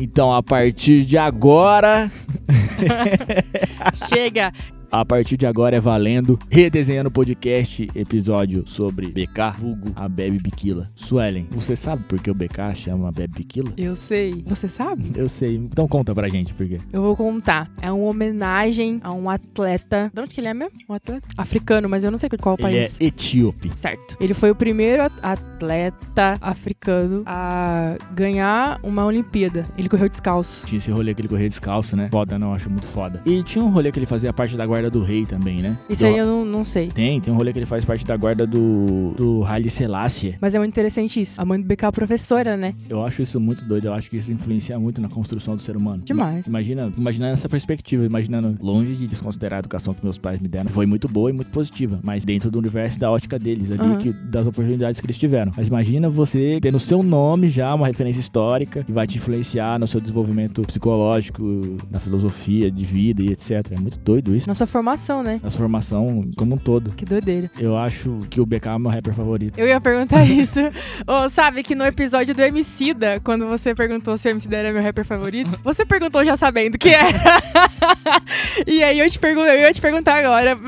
Então, a partir de agora. Chega! A partir de agora é valendo. Redesenhando podcast, episódio sobre BK, vulgo a Bebe Biquila. Suelen, você sabe por que o BK chama Bebe Biquila? Eu sei. Você sabe? Eu sei. Então conta pra gente por quê. Eu vou contar. É uma homenagem a um atleta. De onde que ele é mesmo? Um atleta? Africano, mas eu não sei qual Ele país. é etíope. Certo. Ele foi o primeiro at- atleta africano a ganhar uma Olimpíada. Ele correu descalço. Tinha esse rolê que ele corria descalço, né? Foda, não, acho muito foda. E tinha um rolê que ele fazia parte da guarda do rei também, né? Isso Do- aí eu não, não sei. Tem, tem um rolê que ele faz parte da guarda do, do Haile Selassie. Mas é muito interessante isso. A mãe do BK é professora, né? Eu acho isso muito doido, eu acho que isso influencia muito na construção do ser humano. Demais. Imagina, imaginando essa perspectiva, imaginando longe de desconsiderar a educação que meus pais me deram, foi muito boa e muito positiva, mas dentro do universo da ótica deles ali, Aham. que, das oportunidades que eles tiveram. Mas imagina você ter no seu nome já uma referência histórica que vai te influenciar no seu desenvolvimento psicológico, na filosofia de vida e etc. É muito doido isso. Nossa formação, né? Na formação como um todo. Que doideira. Eu acho que o BK é meu rapper favorito. Eu ia perguntar isso. Ô, sabe que no episódio do Emicida, quando você perguntou se o Emicida era meu rapper favorito, você perguntou já sabendo que era. e aí eu te pergunto, eu ia te perguntar agora,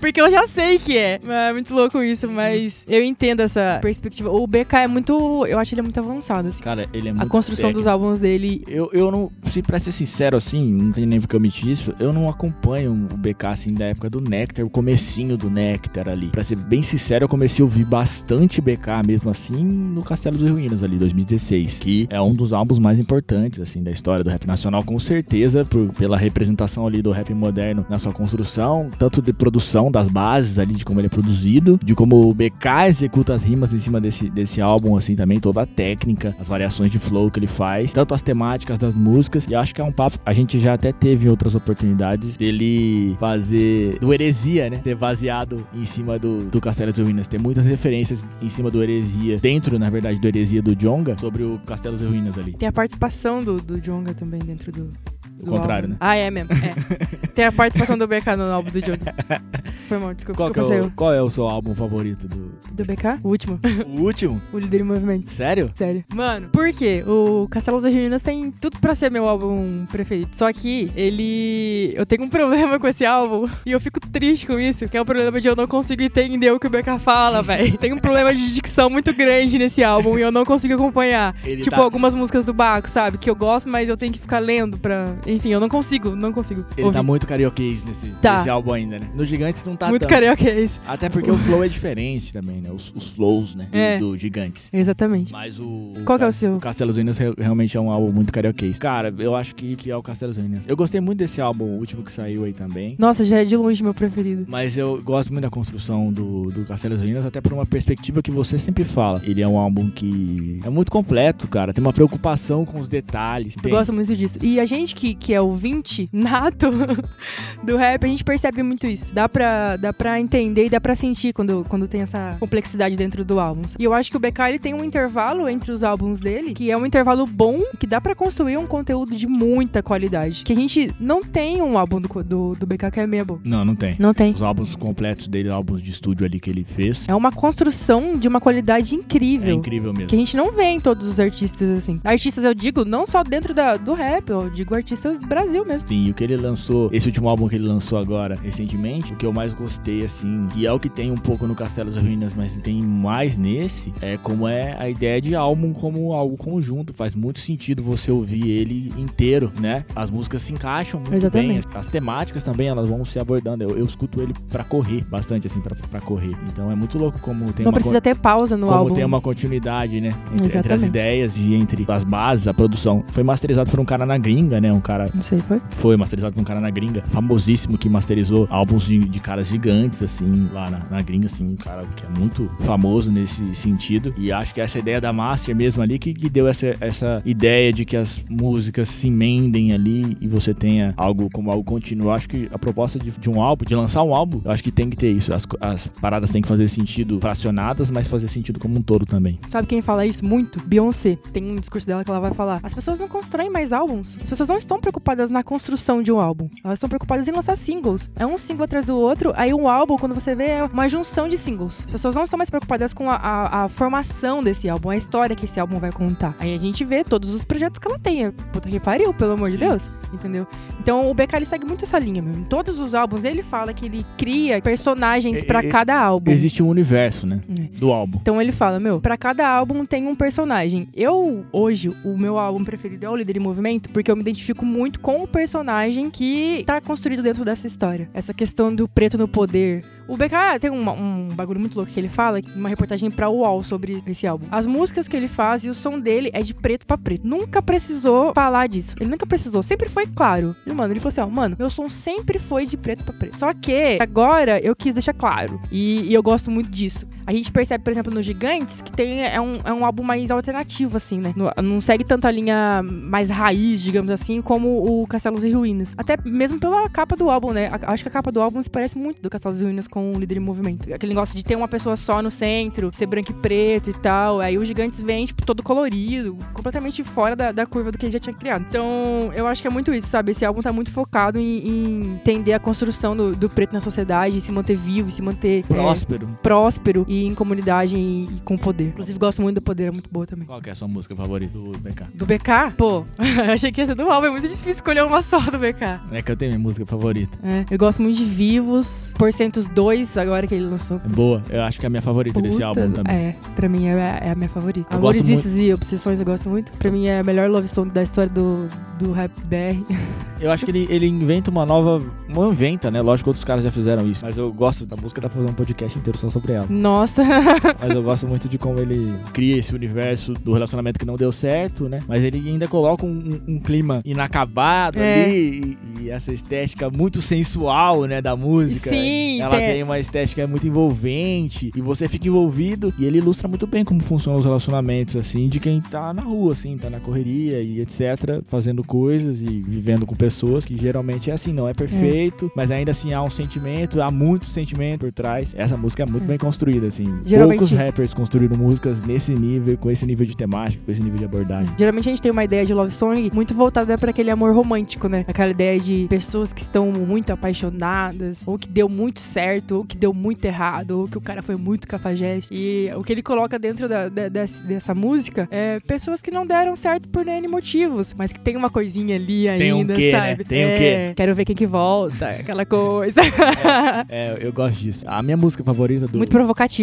porque eu já sei que é. É muito louco isso, mas eu entendo essa perspectiva. O BK é muito, eu acho ele muito avançado, assim. Cara, ele é A muito construção técnico. dos álbuns dele. Eu, eu não, se pra ser sincero assim, não tem nem porque eu omitir isso, eu não acompanho o BK assim da época do Nectar, o comecinho do Nectar ali. Pra ser bem sincero, eu comecei a ouvir bastante BK mesmo assim no Castelo dos Ruínas ali, 2016, que é um dos álbuns mais importantes assim da história do rap nacional, com certeza, por, pela representação ali do rap moderno na sua construção, tanto de produção das bases ali, de como ele é produzido, de como o BK executa as rimas em cima desse, desse álbum assim também, toda a técnica, as variações de flow que ele faz, tanto as temáticas das músicas, e acho que é um papo, a gente já até teve outras oportunidades dele fazer do Heresia, né, ter baseado em cima do, do Castelo das Ruínas, ter muitas referências em cima do Heresia, dentro, na verdade, do Heresia do Jonga, sobre o Castelo das Ruínas ali. Tem a participação do, do Jonga também dentro do. Do contrário, álbum. né? Ah, é mesmo. É. Tem a participação do BK no álbum do Jonga. Foi mal, desculpa. Qual, que é desculpa, o, qual é o seu álbum favorito do. Do BK? O último. o último? O líder em movimento. Sério? Sério. Mano, por quê? O Castelo das Ruínas tem tudo pra ser meu álbum preferido. Só que ele. Eu tenho um problema com esse álbum. E eu fico triste com isso. Que é o problema de eu não consigo entender o que o BK fala, velho. Tem um problema de dicção muito grande nesse álbum e eu não consigo acompanhar. Ele tipo, tá- algumas músicas do Baco, sabe? Que eu gosto, mas eu tenho que ficar lendo pra. Enfim, eu não consigo, não consigo. Ele ouvir. tá muito carioquês nesse, Tá. nesse álbum ainda, né? No Gigantes não tá muito tanto. carioquês. Até porque o flow é diferente também, né? Os, os flows, né? do- É. Do Gigantes. Exatamente. Mas o. Qual que é o seu? O Castelos re- realmente é um álbum muito carioquês. Cara, eu acho que, que é o Castelos Ruínas. Eu gostei muito desse álbum, o último que saiu aí também. Nossa, já é de longe meu preferido. Mas eu gosto muito da construção do, do Castelos Ruínas, até por uma perspectiva que você sempre fala. Ele é um álbum que é muito completo, cara. Tem uma preocupação com os detalhes. Eu Tem. gosto muito disso. E a gente que, que é ouvinte nato do rap, a gente percebe muito isso. Dá pra, dá pra entender e dá pra sentir quando, quando tem essa complexidade dentro do álbum. E eu acho que o BK ele tem um intervalo entre os álbuns dele, que é um intervalo bom, que dá pra construir um conteúdo de muita qualidade. Que a gente não tem um álbum do, do, do BK que é meia boa. Não, não tem. Não tem. Os álbuns completos dele, álbuns de estúdio ali que ele fez. É uma construção de uma qualidade É incrível. incrível mesmo. Que a gente não vê em todos os artistas assim. Artistas, eu digo, não só dentro da, do rap, eu digo artistas Brasil mesmo. Sim, e o que ele lançou, esse último álbum que ele lançou agora, recentemente, o que eu mais gostei, assim, que é o que tem um pouco no Castelo das Ruínas, mas tem mais nesse, é como é a ideia de álbum como algo conjunto. Faz muito sentido você ouvir ele inteiro, né? As músicas se encaixam muito Exatamente. bem, as, as temáticas também, elas vão se abordando. Eu, eu escuto ele pra correr, bastante, assim, pra, pra correr. Então é muito louco como tem não uma precisa ter pausa no como álbum. tem uma continuidade, né? Entre, entre as ideias e entre as bases, a produção. Foi masterizado por um cara na gringa, né? Um cara Não sei, foi? foi masterizado por um cara na gringa, famosíssimo, que masterizou álbuns de, de caras gigantes, assim, lá na, na gringa, assim, um cara que é muito famoso nesse sentido. E acho que essa ideia da master mesmo ali que, que deu essa, essa ideia de que as músicas se emendem ali e você tenha algo como algo contínuo. Eu acho que a proposta de, de um álbum, de lançar um álbum, eu acho que tem que ter isso. As, as paradas têm que fazer sentido fracionadas, mas fazer sentido como um todo também. Sabe quem fala isso muito? Beyoncé. Tem um discurso dela que ela vai falar: as pessoas não constroem mais álbuns. As pessoas não estão preocupadas na construção de um álbum. Elas estão preocupadas em lançar singles. É um single atrás do outro Aí um álbum, quando você vê, é uma junção de singles. As pessoas não estão mais preocupadas com a, a, a formação desse álbum, a história que esse álbum vai contar. Aí a gente vê todos os projetos que ela tem. Puta que pariu, pelo amor Sim. de Deus. Entendeu? Então o BK ele segue muito essa linha, meu. Em todos os álbuns ele fala que ele cria personagens É, pra é, cada álbum. Existe um universo, né? É. Do álbum. Então ele fala, meu, pra cada álbum tem um personagem. Eu, hoje, o meu álbum preferido é o Líder em Movimento, porque eu me identifico muito com o personagem que tá construído dentro dessa história. Essa questão do preto no poder. O BK tem uma- um bagulho muito louco que ele fala, uma reportagem pra UOL sobre esse álbum. As músicas que ele faz e o som dele é de preto pra preto. Nunca precisou falar disso. Ele nunca precisou. Sempre foi claro. E, mano, ele falou assim, ó, mano, meu som sempre foi de preto pra preto. Só que agora eu quis deixar claro. E, e eu gosto muito disso. A gente percebe, por exemplo, no Gigantes, que tem, é, um, é um álbum mais alternativo, assim, né? Não, não segue tanto a linha mais raiz, digamos assim, como o Castelos e Ruínas. Até mesmo pela capa do álbum, né? A- acho que a capa do álbum se parece muito do Castelos e Ruínas com o Líder em Movimento. Aquele negócio de ter uma pessoa só no centro, ser branco e preto e tal. Aí o Gigantes vem, tipo, todo colorido, completamente fora da, da curva do que ele já tinha criado. Então, eu acho que é muito isso, sabe? Esse álbum tá muito focado em, em entender a construção do, do preto na sociedade, se manter vivo, se manter é, Próspero. E em comunidade e, com poder. Inclusive, gosto muito do poder, é muito boa também. Qual que é a sua música favorita do BK? Do BK? Pô, achei que ia ser do álbum, é muito difícil escolher uma só do BK. É que eu tenho minha música favorita. É, eu gosto muito de Vivos, Porcentos 2, agora que ele lançou. É boa. Eu acho que é a minha favorita desse Puta, álbum também. É, pra mim é, é a minha favorita. Eu Amores, Vícios e Obsessões eu gosto muito. Pra mim é a melhor love song da história do, do rap BR. Eu acho que ele, ele inventa uma nova. Não inventa, né? Lógico que outros caras já fizeram isso. Mas eu gosto da música, dá pra fazer um podcast inteiro só sobre ela. Nossa, Mas eu gosto muito de como ele cria esse universo do relacionamento que não deu certo, né? Mas ele ainda coloca um, um clima inacabado É. ali e, e essa estética muito sensual, né? Da música. Sim, Ela tem- tem uma estética muito envolvente e você fica envolvido e ele ilustra muito bem como funcionam os relacionamentos, assim, de quem tá na rua, assim, tá na correria e etc, fazendo coisas e vivendo com pessoas que geralmente é assim, não é perfeito, mas ainda assim há um sentimento, há muito sentimento por trás. Essa música é muito É. bem construída, assim. Geralmente- Poucos rappers construíram músicas nesse nível, com esse nível de temática, com esse nível de abordagem. Geralmente a gente tem uma ideia de love song muito voltada pra aquele amor romântico, né? Aquela ideia de pessoas que estão muito apaixonadas, ou que deu muito certo, ou que deu muito errado, ou que o cara foi muito cafajeste. E o que ele coloca dentro da- da- desse- dessa música é pessoas que não deram certo por N motivos, mas que tem uma coisinha ali Tem um ainda, quê, né? sabe? Tem um É, quê. Quero ver quem que volta, aquela coisa. É, eu gosto disso. A minha música favorita do. muito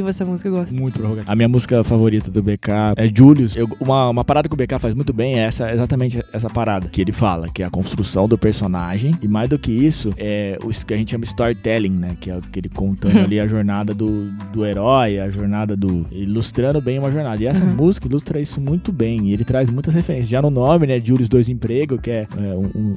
provocativa essa música, eu gosto. Muito provocativa. A minha música favorita do BK é Julius. Eu- uma, uma parada que o BK faz muito bem é essa, exatamente essa parada que ele fala, que é a construção do personagem. E mais do que isso, é o que a gente chama storytelling, né? Que é aquele contando ali a jornada do, do herói, a jornada do. ilustrando bem uma jornada. E essa Uhum. música ilustra isso muito bem. E ele traz muitas referências. Já no nome, né? Julius Dois Emprego, que é, é, um, um,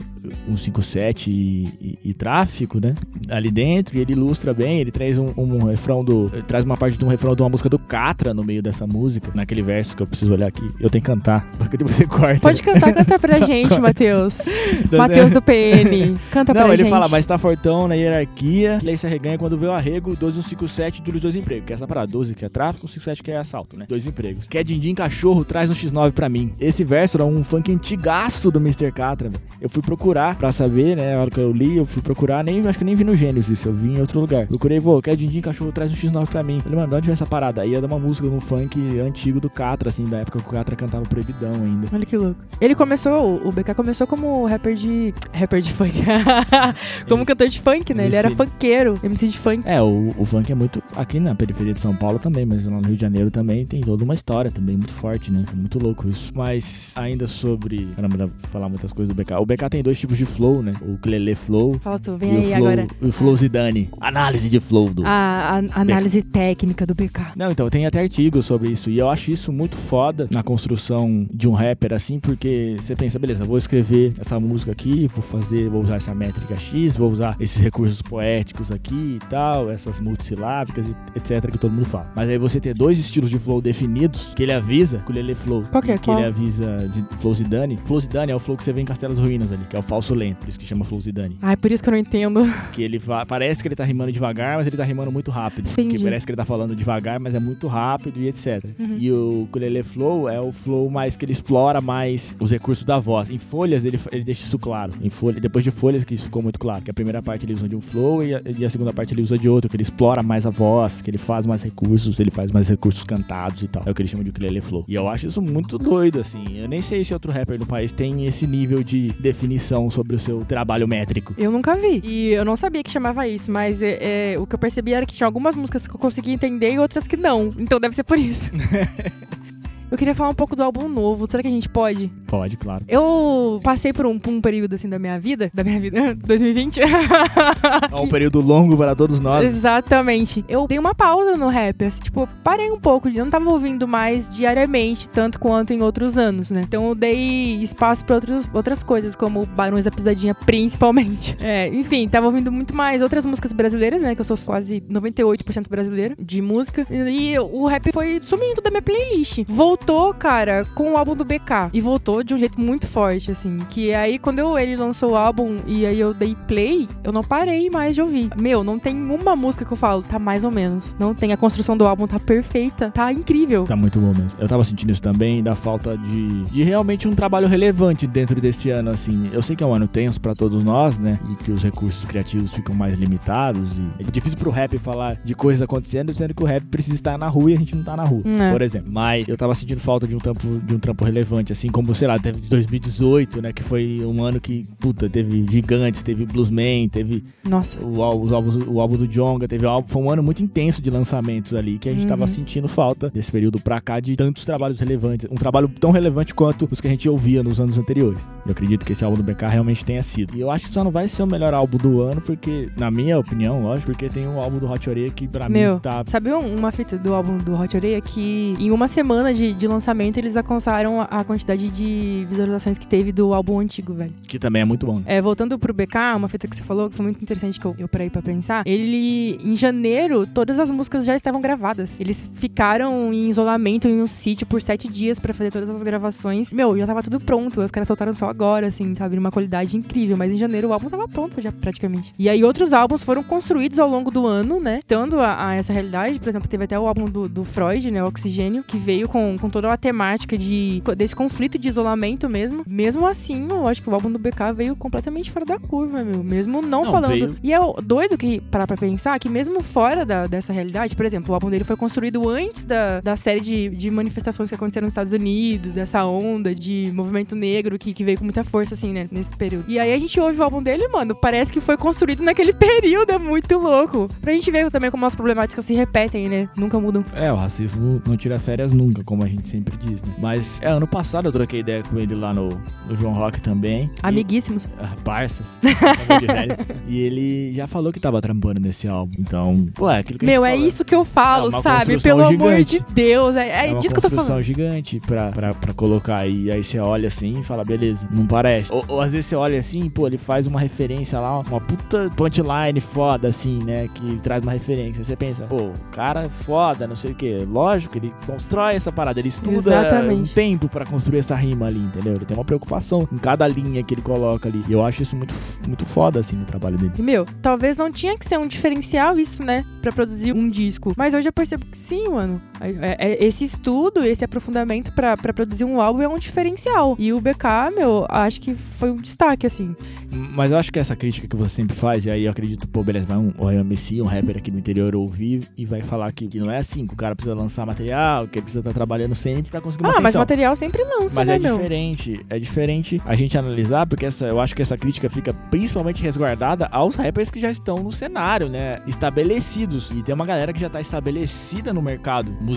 um 57 e, e- e tráfico, né? Ali dentro. E ele ilustra bem. Ele traz um, um refrão do. traz uma parte de um refrão de uma música do Catra no meio dessa música. Naquele verso que eu preciso olhar aqui. Eu tenho que cantar. Porque você corta. Pode cantar, canta pra gente, Matheus. Matheus do PN. Canta Não, pra ele gente. fala, mas tá fortão na hierarquia, e aí você reganha quando vê o arrego, 12157, Julius dois empregos. Que é essa parada, 12 que é tráfico, 157 que é assalto, né? Dois empregos. Quer din-din cachorro, traz um X9 pra mim. Esse verso era um funk antigaço do Mr. Catra, velho. Eu fui procurar pra saber, né? A hora que eu li, eu fui procurar, nem, acho que nem vi no Gênesis isso, eu vi em outro lugar. Procurei, vô, quer din-din cachorro, traz um X9 pra mim. Falei, mano, de onde vem essa parada? Aí era uma música no funk antigo do Catra, assim, da época que o Catra cantava proibidão ainda. Olha que louco. Ele começou, o BK começou como rapper de. rapper de funk. como Ele- cantor de funk, né? Ele era MC. funkeiro, MC de funk. É, o, o funk é muito. Aqui na periferia de São Paulo também, mas lá no Rio de Janeiro também tem toda uma história também muito forte, né? É muito louco isso. Mas ainda sobre. Caramba, dá pra falar muitas coisas do BK. O BK tem dois tipos de flow, né? O Clele Flow. Fala tu, E vem o aí flow, agora. o Flow Zidane. Análise de flow do. A, a análise técnica do BK. Não, então tem até artigos sobre isso. E eu acho isso muito foda na construção de um rapper, assim, porque você pensa, beleza, vou escrever essa música aqui, vou fazer, vou usar essa métrica X, vou usar esses recursos poéticos aqui e tal, essas multissilábicas, e etc, que todo mundo fala. Mas aí você ter dois estilos de flow definidos, que ele avisa, que o Lele Flow, Qual que é? que Qual? ele avisa Flow Zidane. Flow Zidane é o flow que você vê em Castelas Ruínas ali, que é o falso lento, por isso que chama Flow Zidane. Ai, por isso que eu não entendo. Que ele parece que ele tá rimando devagar, mas ele tá rimando muito rápido. Entendi. Que parece que ele tá falando devagar, mas é muito rápido e etc. Uhum. E o ukulele flow é o flow mais que ele explora mais os recursos da voz. Em folhas ele, ele deixa isso claro. Em folha, depois de folhas que isso ficou muito claro. Que a primeira parte ele usa de um flow e a, e a segunda parte ele usa de outro. Que ele explora mais a voz, que ele faz mais recursos, ele faz mais recursos cantados e tal. É o que ele chama de ukulele flow. E eu acho isso muito doido, assim. Eu nem sei se outro rapper do país tem esse nível de definição sobre o seu trabalho métrico. Eu nunca vi. E eu não sabia que chamava isso, mas é, é, o que eu percebi era que tinha algumas músicas que eu conseguia entender e outras que não. Então deve ser por isso. Eu queria falar um pouco do álbum novo. Será que a gente pode? Pode, claro. Eu passei por um, por um período assim da minha vida, da minha vida, 2020. É um período longo para todos nós. Exatamente. Eu dei uma pausa no rap, assim, tipo, parei um pouco, eu não tava ouvindo mais diariamente, tanto quanto em outros anos, né? Então eu dei espaço pra outros, outras coisas, como Barões da Pisadinha, principalmente. É, enfim, tava ouvindo muito mais outras músicas brasileiras, né? Que eu sou quase 98% brasileira de música. E o rap foi sumindo da minha playlist. Voltou, cara, com o álbum do BK. E voltou de um jeito muito forte, assim. Que aí, quando eu, ele lançou o álbum e aí eu dei play, eu não parei mais de ouvir. Meu, não tem uma música que eu falo, tá mais ou menos. Não tem. A construção do álbum tá perfeita, tá incrível. Tá muito bom mesmo. Eu tava sentindo isso também, da falta de, de realmente um trabalho relevante dentro desse ano, assim. Eu sei que é um ano tenso pra todos nós, né? E que os recursos criativos ficam mais limitados. E é difícil pro rap falar de coisas acontecendo, sendo que o rap precisa estar na rua e a gente não tá na rua, É. por exemplo. Mas eu tava sentindo falta de um trampo, de um trampo relevante, assim como, sei lá, teve 2018, né? Que foi um ano que, puta, teve Gigantes, teve Bluesman, teve Nossa. o, os álbuns, o álbum do Jonga, teve um álbum, foi um ano muito intenso de lançamentos ali, que a gente Uhum. tava sentindo falta desse período pra cá de tantos trabalhos relevantes. Um trabalho tão relevante quanto os que a gente ouvia nos anos anteriores. Eu acredito que esse álbum do BK realmente tenha sido. E eu acho que só não vai ser o melhor álbum do ano, porque, na minha opinião, lógico, porque tem um álbum do Hot Oreia que pra Meu, mim tá. Sabe um- uma fita do álbum do Hot Oreia que em uma semana de, de lançamento eles alcançaram a, a quantidade de visualizações que teve do álbum antigo, velho. Que também é muito bom. Né? É, voltando pro BK, uma fita que você falou que foi muito interessante que eu, eu parei pra pensar. Ele, em janeiro, todas as músicas já estavam gravadas. Eles ficaram em isolamento em um sítio por sete dias pra fazer todas as gravações. Meu, já tava tudo pronto. Os caras soltaram só agora, assim, sabe? Numa qualidade incrível. Mas em janeiro o álbum tava pronto já, praticamente. E aí outros álbuns foram construídos ao longo do ano, né? Dando a, a essa realidade. Por exemplo, teve até o álbum do, do Freud, né? O Oxigênio, que veio com, com toda a temática de, desse conflito de isolamento mesmo. Mesmo assim, eu acho que o álbum do BK veio completamente fora da curva, meu. Mesmo não, Não, falando. veio- E é doido que, parar pra pensar, que mesmo fora da- dessa realidade, por exemplo, o álbum dele foi construído antes da, da série de, de manifestações que aconteceram nos Estados Unidos, dessa onda de movimento negro que, que veio com muita força, assim, né, nesse período. E aí a gente ouve o álbum dele, mano, parece que foi construído naquele período, é muito louco. Pra gente ver também como as problemáticas se repetem, né? Nunca mudam. É, o racismo não tira férias nunca, como a gente sempre diz, né? Mas, é, ano passado eu troquei ideia com ele lá no, no João Rock também. E- Amiguíssimos. Ah, Parças. E ele já falou que tava trampando nesse álbum. Então, pô, é aquilo que a Meu, gente é fala. isso que eu falo, É uma sabe? Pelo amor gigante. de Deus. É, é É uma disso que eu tô construção falando. gigante pra, pra, pra colocar aí. Aí você olha assim e fala, beleza, não parece. Ou, ou às vezes você olha assim, pô, ele faz uma referência lá, uma puta punchline foda, assim, né? Que traz uma referência. Você pensa, pô, o cara é foda, não sei o quê. Lógico, ele constrói essa parada, ele estuda Exatamente. um tempo pra construir essa rima ali, entendeu? Ele tem uma preocupação em cada linha que ele coloca ali. E eu acho isso muito, muito foda, assim, no trabalho dele. E, meu, talvez não tinha que ser um diferencial isso, né? Pra produzir um disco. Mas hoje eu percebo que sim, mano. É- é- esse estudo, esse aprofundamento pra, pra produzir um álbum é um diferencial. E o BK, meu, acho que foi um destaque, assim. Mas eu acho que essa crítica que você sempre faz, e aí eu acredito, pô, beleza, vai um, um MC, um rapper aqui do interior ouvir e vai falar que, que não é assim, que o cara precisa lançar material, que ele precisa estar trabalhando sempre pra conseguir uma ah, mas ascensão. material sempre lança, Mas né, é meu? diferente, é diferente a gente analisar, porque essa, eu acho que essa crítica fica principalmente resguardada aos rappers que já estão no cenário, né? Estabelecidos. E tem uma galera que já tá estabelecida no mercado musical,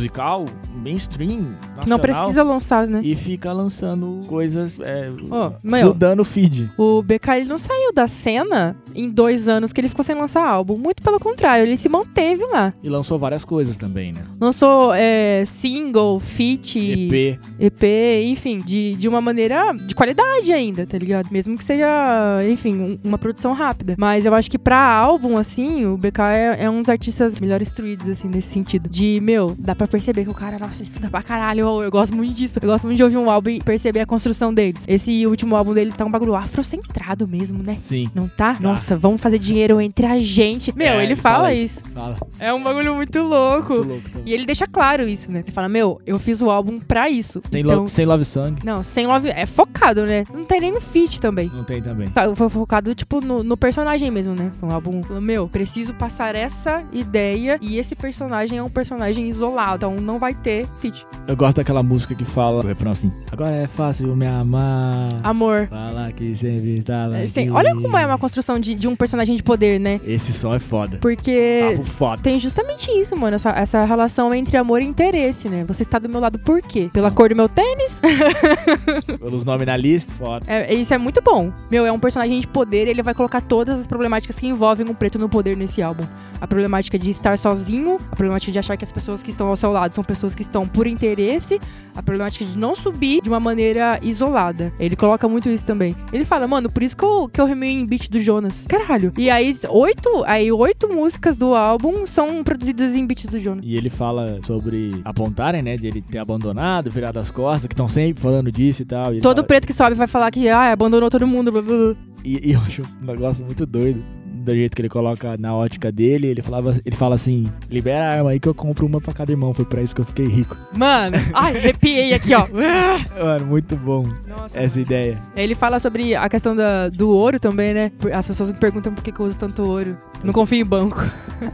mainstream, Que não nacional, precisa lançar, né? E fica lançando coisas, é, meu, fludando o feed. O BK ele não saiu da cena em dois anos que ele ficou sem lançar álbum. Muito pelo contrário, ele se manteve lá. E lançou várias coisas também, né? Lançou é, single, feat, EP. EP, enfim, de, de uma maneira de qualidade ainda, tá ligado? Mesmo que seja, enfim, um- uma produção rápida. Mas eu acho que pra álbum, assim, o BK é, é um dos artistas melhor instruídos, assim, nesse sentido. De, meu, dá pra perceber que o cara, nossa, estuda pra caralho. Eu, eu gosto muito disso. Eu gosto muito de ouvir um álbum e perceber a construção deles. Esse último álbum dele tá um bagulho afrocentrado mesmo, né? Sim. Não tá? Nossa, vamos fazer dinheiro entre a gente. Meu, É, ele, fala, isso. Fala. É um bagulho muito louco. Muito louco. E ele deixa claro isso, né? Ele fala, meu, eu fiz o álbum pra isso. Sem, então, love, sem love song. não, sem love. É focado, né? Não tem nem no feat também. Não tem também. Tá, foi focado, tipo, no, no personagem mesmo, né? Foi um álbum. Meu, preciso passar essa ideia. E esse personagem é um personagem isolado. Então não vai ter feat. Eu gosto daquela música que fala o refrão assim: Agora é fácil me amar. Amor. Fala que sempre estava. É, aqui. sim, olha como é uma construção de, de um personagem de poder, né? Esse som é foda. Porque Papo foda. tem justamente isso, mano. Essa, essa relação entre amor e interesse, né? Você está do meu lado por quê? Pela cor do meu tênis? Pelos nomes na lista, foda. É, isso é muito bom. Meu, é um personagem de poder, ele vai colocar todas as problemáticas que envolvem um preto no poder nesse álbum. A problemática de estar sozinho, a problemática de achar que as pessoas que estão ao seu lado são pessoas que estão por interesse, a problemática de não subir de uma maneira isolada. Ele coloca muito isso também. Ele fala, mano, por isso que eu, que eu remei em beat do Jonas. Caralho. E aí, oito, aí, oito músicas do álbum são produzidas em beats do Jonas. E ele fala sobre apontarem, né? De ele ter abandonado, virado as costas, que estão sempre falando disso e tal. E Todo fala- preto que sobe vai falar que, ah, abandonou todo mundo, blá, blá, blá. E, e eu acho um negócio muito doido. Do jeito que ele coloca na ótica dele, ele, falava, ele fala assim: libera a arma aí que eu compro uma pra cada irmão. Foi pra isso que eu fiquei rico. Mano, ai, arrepiei aqui, ó. Mano, muito bom Nossa, essa ideia. Ele fala sobre a questão da, do ouro também, né? As pessoas me perguntam por que, que eu uso tanto ouro. Não confio em banco.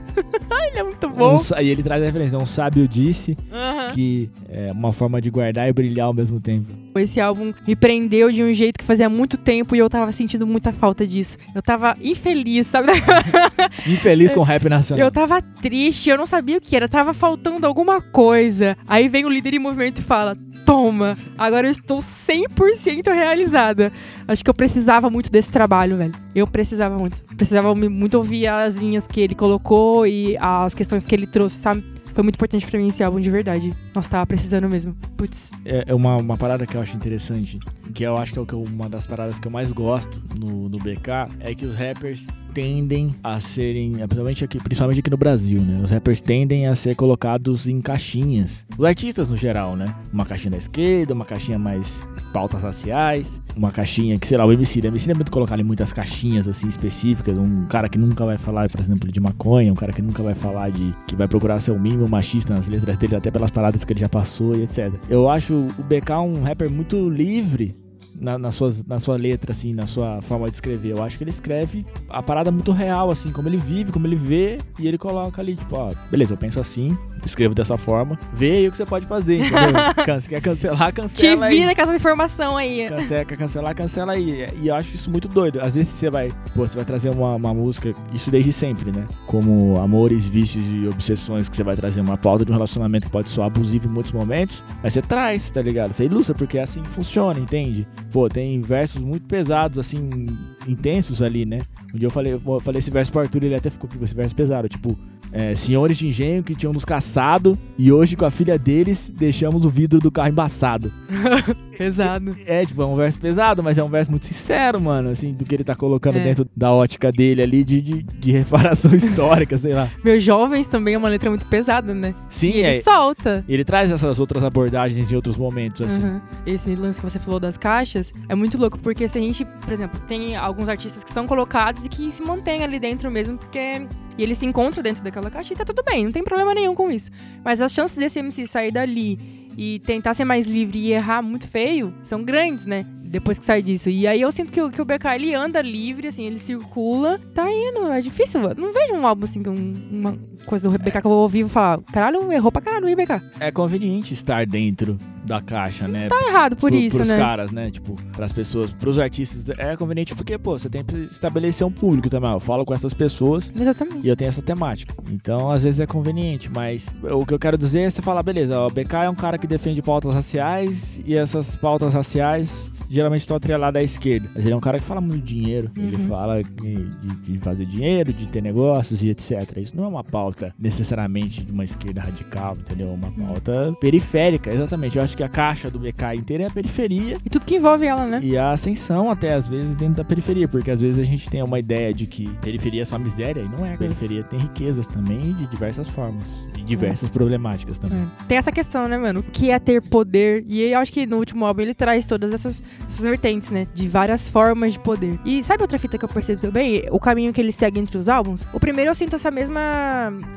Ai, ele é muito bom. Um e ele traz a referência: um sábio disse Aham. que é uma forma de guardar e brilhar ao mesmo tempo. Esse álbum me prendeu de um jeito que fazia muito tempo e eu tava sentindo muita falta disso. Eu tava infeliz, sabe? Infeliz com o rap nacional. Eu tava triste, eu não sabia o que era, tava faltando alguma coisa. Aí vem o líder em movimento e fala: Toma, agora eu estou 100% realizada. Acho que eu precisava muito desse trabalho, velho. Eu precisava muito. Precisava muito ouvir as linhas que ele colocou e as questões que ele trouxe, sabe? Foi muito importante pra mim esse álbum, de verdade. Nossa, tava precisando mesmo. Putz. É é uma, uma parada que eu acho interessante, que eu acho que é uma das paradas que eu mais gosto no, no BK, é que os rappers tendem a serem, principalmente aqui, principalmente aqui no Brasil, né? Os rappers tendem a ser colocados em caixinhas. Os artistas no geral, né? Uma caixinha da esquerda, uma caixinha mais pautas raciais, uma caixinha que, sei lá, o MC, o MC é muito colocado em muitas caixinhas assim específicas, um cara que nunca vai falar, por exemplo, de maconha, um cara que nunca vai falar de que vai procurar ser o mínimo machista nas letras dele, até pelas paradas que ele já passou e etc. Eu acho o BK um rapper muito livre na, na, suas, na sua letra, assim, na sua forma de escrever. Eu acho que ele escreve a parada muito real, assim, como ele vive, como ele vê, e ele coloca ali, tipo, ó, beleza, eu penso assim, escrevo dessa forma, vê aí o que você pode fazer, entendeu? Quer cancelar, Te cancela aí. vira com essa informação aí. Cancela, quer cancelar, cancela aí. E eu acho isso muito doido. Às vezes você vai, pô, você vai trazer uma, uma música, isso desde sempre, né? Como amores, vícios e obsessões, que você vai trazer uma pauta de um relacionamento que pode soar abusivo em muitos momentos, mas você traz, tá ligado? Você ilustra, porque é assim que funciona, entende? Pô, tem versos muito pesados, assim, intensos ali, né? Um dia eu falei, eu falei esse verso pro Arthur, ele até ficou com esse verso pesado, tipo, é, senhores de engenho que tinham nos caçado e hoje com a filha deles deixamos o vidro do carro embaçado. Pesado. É, tipo, é um verso pesado, mas é um verso muito sincero, mano, assim, do que ele tá colocando É. dentro da ótica dele ali de, de, de reparação histórica, sei lá. Meus jovens também é uma letra muito pesada, né? Sim, e ele é, solta. ele traz essas outras abordagens em outros momentos, assim. Uhum. Esse lance que você falou das caixas é muito louco, porque se a gente, por exemplo, tem alguns artistas que são colocados e que se mantêm ali dentro mesmo, porque. E ele se encontra dentro daquela caixa e tá tudo bem, não tem problema nenhum com isso. Mas as chances desse MC sair dali e tentar ser mais livre e errar muito feio são grandes, né? Depois que sai disso. E aí eu sinto que, o- que o BK ele anda livre, assim, ele circula, tá indo, é difícil. Não vejo um álbum assim, um- uma coisa do BK que eu vou ouvir e falar, caralho, errou pra caralho, hein, BK? É conveniente estar dentro da caixa, né? Tá errado por pro- isso, pros né? caras, né? Tipo, pras pessoas, pros artistas, é conveniente porque, pô, você tem que estabelecer um público também. Eu falo com essas pessoas Exatamente. e eu tenho essa temática. Então, às vezes é conveniente, mas o que eu quero dizer é você falar, beleza, o BK é um cara que defende pautas raciais e essas pautas raciais geralmente estão atrelados à esquerda. Mas ele é um cara que fala muito de dinheiro. Ele Uhum. fala de, de- fazer dinheiro, de ter negócios e etc. Isso não é uma pauta necessariamente de uma esquerda radical, entendeu? É uma Uhum. pauta periférica, exatamente. Eu acho que a caixa do BK inteira é a periferia. E tudo que envolve ela, né? E a ascensão, até às vezes, dentro da periferia, porque às vezes a gente tem uma ideia de que periferia é só miséria, e não é. Periferia tem riquezas também de diversas formas, e diversas problemáticas também. É. Tem essa questão, né, mano? O que é ter poder? E eu acho que no último álbum ele traz todas essas, essas vertentes, né? De várias formas de poder. E sabe outra fita que eu percebo também? O caminho que ele segue entre os álbuns? O primeiro eu sinto essa mesma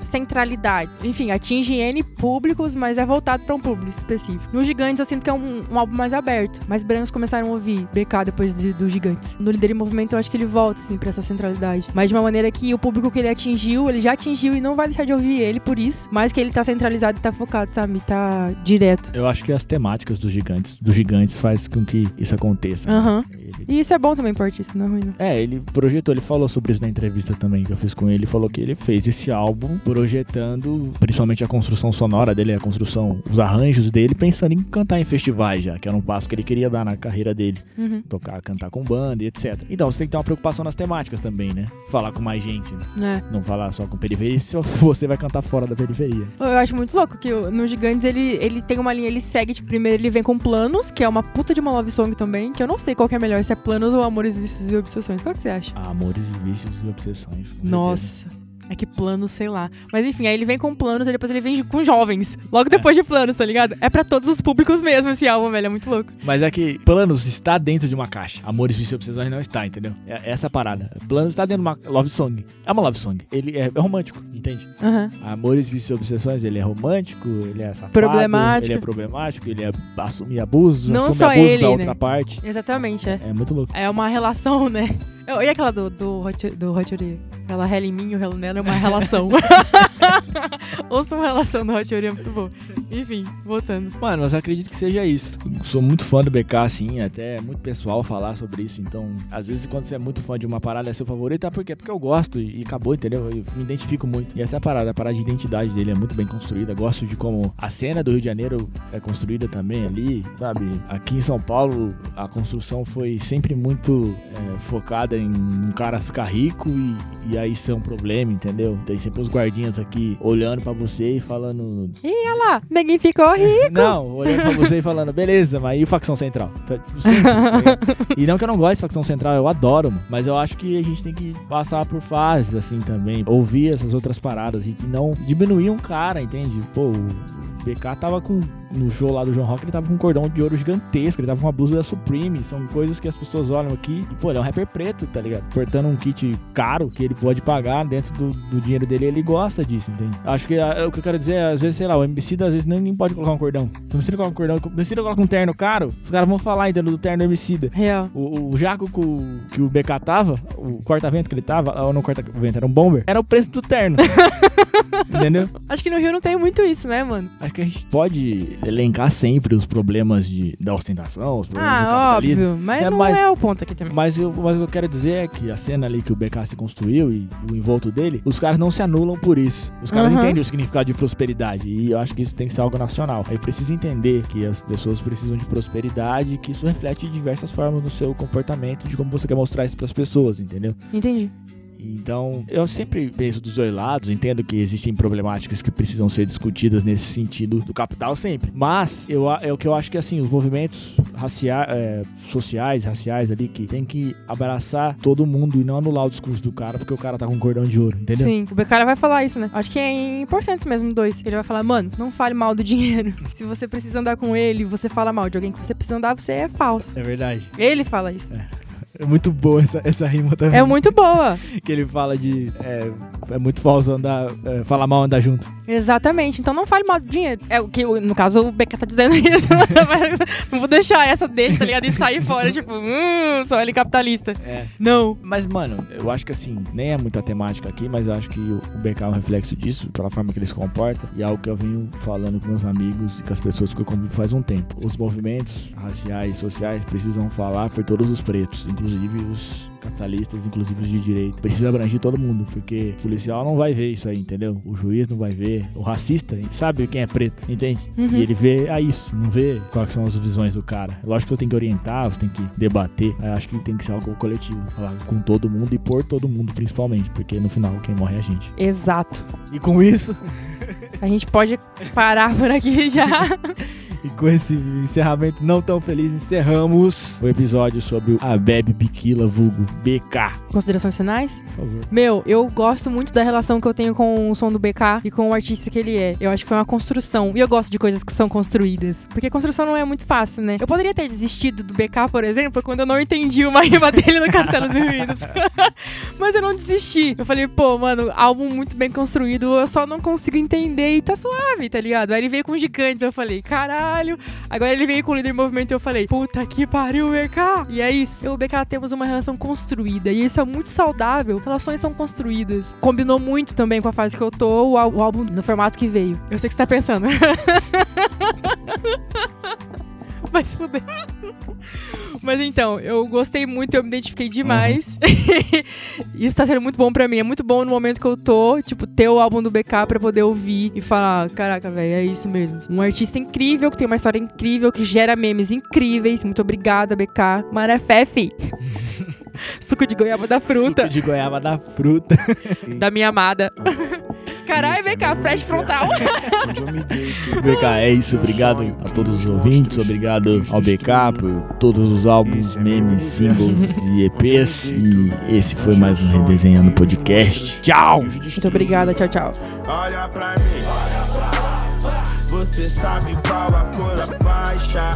centralidade. Enfim, atinge N públicos, mas é voltado pra um público específico. No Gigantes eu sinto que é um, um álbum mais aberto. Mais brancos começaram a ouvir BK depois de, do Gigantes. No Líder em Movimento eu acho que ele volta, assim, pra essa centralidade. Mas de uma maneira que o público que ele atingiu, ele já atingiu e não vai deixar de ouvir ele por isso. Mas que ele tá centralizado e tá focado, sabe? Tá direto. Eu acho que as temáticas dos gigantes, dos gigantes faz com que isso aconteça. Aham. Ele- E isso é bom também, por artista, não é ruim, não. É, ele projetou, ele falou sobre isso na entrevista também que eu fiz com ele. Ele falou que ele fez esse álbum projetando principalmente a construção sonora dele, a construção, os arranjos dele, pensando em cantar em festivais já, que era um passo que ele queria dar na carreira dele. Uhum. Tocar, cantar com banda e etc. Então você tem que ter uma preocupação nas temáticas também, né? Falar com mais gente, né? É. não falar só com periferia, se você vai cantar fora da periferia. Eu acho muito louco que no Gigantes ele, ele tem uma linha, ele segue, tipo, primeiro ele vem com Planos, que é uma puta de uma love song também, que eu não sei qual é melhor, se é Planos ou Amores, Vícios e Obsessões. Qual que você acha? Amores, vícios e obsessões. Nossa. É que planos, sei lá. Mas enfim, aí ele vem com planos e depois ele vem com jovens. Logo depois de planos, tá ligado? É pra todos os públicos mesmo esse álbum, velho. É muito louco. Mas é que Planos está dentro de uma caixa. Amores, Vícios Obsessões não está, entendeu? É essa a parada. Planos está dentro de uma love song. É uma love song. Ele é, é romântico, entende? Aham. Amores, Vícios Obsessões, ele é romântico, ele é safado. Problemático. Ele é problemático, ele é assumir abusos, Não assume só abuso ele, da né? outra parte. Exatamente, é. É muito louco. É uma relação, né? E aquela do, do, Hot, do Hot? Ela rela em mim, eu relo nela, é uma relação. Ouça uma relação do Hot Uri, é muito bom. Enfim, voltando. Mano, mas acredito que seja isso. Sou muito fã do BK, assim, até é muito pessoal falar sobre isso. Então, às vezes, quando você é muito fã de uma parada, é seu favorito, é por quê? Porque eu gosto e, e acabou, entendeu? Eu me identifico muito. E essa é a parada, a parada de identidade dele é muito bem construída. Gosto de como a cena do Rio de Janeiro é construída também ali, sabe? Aqui em São Paulo, a construção foi sempre muito é, focada em um cara ficar rico e, e aí ser um problema, entendeu? Tem sempre os guardinhas aqui olhando pra você e falando Olha lá, ninguém ficou rico. não, olhando pra você e falando, beleza, mas e facção central? Tá, tá e não que eu não goste de facção central, eu adoro, mano. Mas eu acho que a gente tem que passar por fases, assim, também. Ouvir essas outras paradas e não diminuir um cara, entende? Pô, o BK tava com. No show lá do João Rock, ele tava com um cordão de ouro gigantesco, ele tava com uma blusa da Supreme. São coisas que as pessoas olham aqui. E, pô, ele é um rapper preto, tá ligado? Portando um kit caro que ele pode pagar dentro do, do dinheiro dele, ele gosta disso, entende? Acho que a- o que eu quero dizer é, às vezes, sei lá, o MC às vezes nem, nem pode colocar um cordão. Se o MC coloca um cordão, o MC coloca um terno caro, os caras vão falar, entendeu? Do terno do MC. Real. O, o jaco que o, que o BK tava, o corta-vento que ele tava, ou não corta-vento, era um bomber, era o preço do terno. Entendeu? Acho que no Rio não tem muito isso, né, mano? Acho que a gente pode elencar sempre os problemas de, da ostentação, os problemas do Ah, capitalismo. óbvio. Mas É, não mas- é o ponto aqui também. Mas, eu, mas o que eu quero dizer é que a cena ali que o BK se construiu e o envolto dele, os caras não se anulam por isso. Os caras Aham. entendem o significado de prosperidade. E eu acho que isso tem que ser algo nacional. Aí precisa entender que as pessoas precisam de prosperidade e que isso reflete de diversas formas no seu comportamento, de como você quer mostrar isso pras pessoas, entendeu? Entendi. Então, eu sempre penso dos dois lados, entendo que existem problemáticas que precisam ser discutidas nesse sentido do capital sempre. Mas eu, é o que eu acho que assim, os movimentos raciais, sociais, raciais ali, que tem que abraçar todo mundo e não anular o discurso do cara, porque o cara tá com um cordão de ouro, entendeu? Sim, o Beccara vai falar isso, né? Acho que é em porcentos mesmo, dois. Ele vai falar, mano, não fale mal do dinheiro. Se você precisa andar com ele, você fala mal de alguém que você precisa andar, você é falso. É verdade. Ele fala isso. É muito boa essa, essa rima também. É muito boa. Que ele fala de. É, é muito falso andar. é, falar mal andar junto. Exatamente. Então não fale mal do dinheiro. É o que, no caso, o Beca tá dizendo isso. Não vou deixar essa dele, tá ligado? E sair fora, tipo, hum, sou ele capitalista. É. Não. Mas, mano, eu acho que assim, nem é muita temática aqui, mas eu acho que o o BK é um reflexo disso, pela forma que ele se comporta, e é algo que eu venho falando com meus amigos e com as pessoas que eu convivo faz um tempo. Os movimentos raciais e sociais precisam falar por todos os pretos, inclusive os capitalistas, inclusive os de direito. Precisa abranger todo mundo, porque o policial não vai ver isso aí, entendeu? O juiz não vai ver. O racista sabe quem é preto, entende? Uhum. E ele vê a isso, não vê quais são as visões do cara. Lógico que você tem que orientar, você tem que debater. Eu acho que tem que ser algo coletivo, falar com todo mundo e por todo mundo, principalmente, porque no final quem morre é a gente. Exato. E com isso. A gente pode parar por aqui já. E com esse encerramento não tão feliz, encerramos o episódio sobre o Abebe Biquila, vulgo BK. Considerações finais? Por favor. Meu, eu gosto muito da relação que eu tenho com o som do BK e com o artista que ele é. Eu acho que foi uma construção. E eu gosto de coisas que são construídas. Porque construção não é muito fácil, né? Eu poderia ter desistido do BK, por exemplo, quando eu não entendi uma rima dele no Castelos e Ruínas. Mas eu não desisti. Eu falei, pô, mano, álbum muito bem construído, eu só não consigo entender e tá suave, tá ligado? Aí ele veio com gigantes, eu falei, caralho. Agora ele veio com o líder movimento e eu falei, puta que pariu, BK. E é isso. Eu e o BK temos uma relação construída e isso é muito saudável. Relações são construídas. Combinou muito também com a fase que eu tô, o álbum no formato que veio. Eu sei que você tá pensando. Vai se fuder. Mas então, eu gostei muito, eu me identifiquei demais. Isso tá sendo muito bom pra mim. É muito bom no momento que eu tô, tipo, ter o álbum do BK pra poder ouvir e falar: caraca, velho, é isso mesmo. Um artista incrível, que tem uma história incrível, que gera memes incríveis. Muito obrigada, BK. Marafé, fi. Suco de goiaba da fruta, Suco de goiaba da fruta. da minha amada. Caralho, BK, flash frontal. BK, é isso. Obrigado a todos os ouvintes. Obrigado ao BK por todos os álbuns, memes, singles e EPs. E esse foi mais um Redesenhando Podcast. Tchau! Muito obrigada, tchau, tchau. Olha pra mim. Você sabe qual a cor da faixa.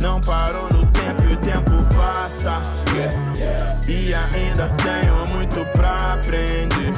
Não parou no tempo e o tempo passa. E ainda tenho muito pra aprender.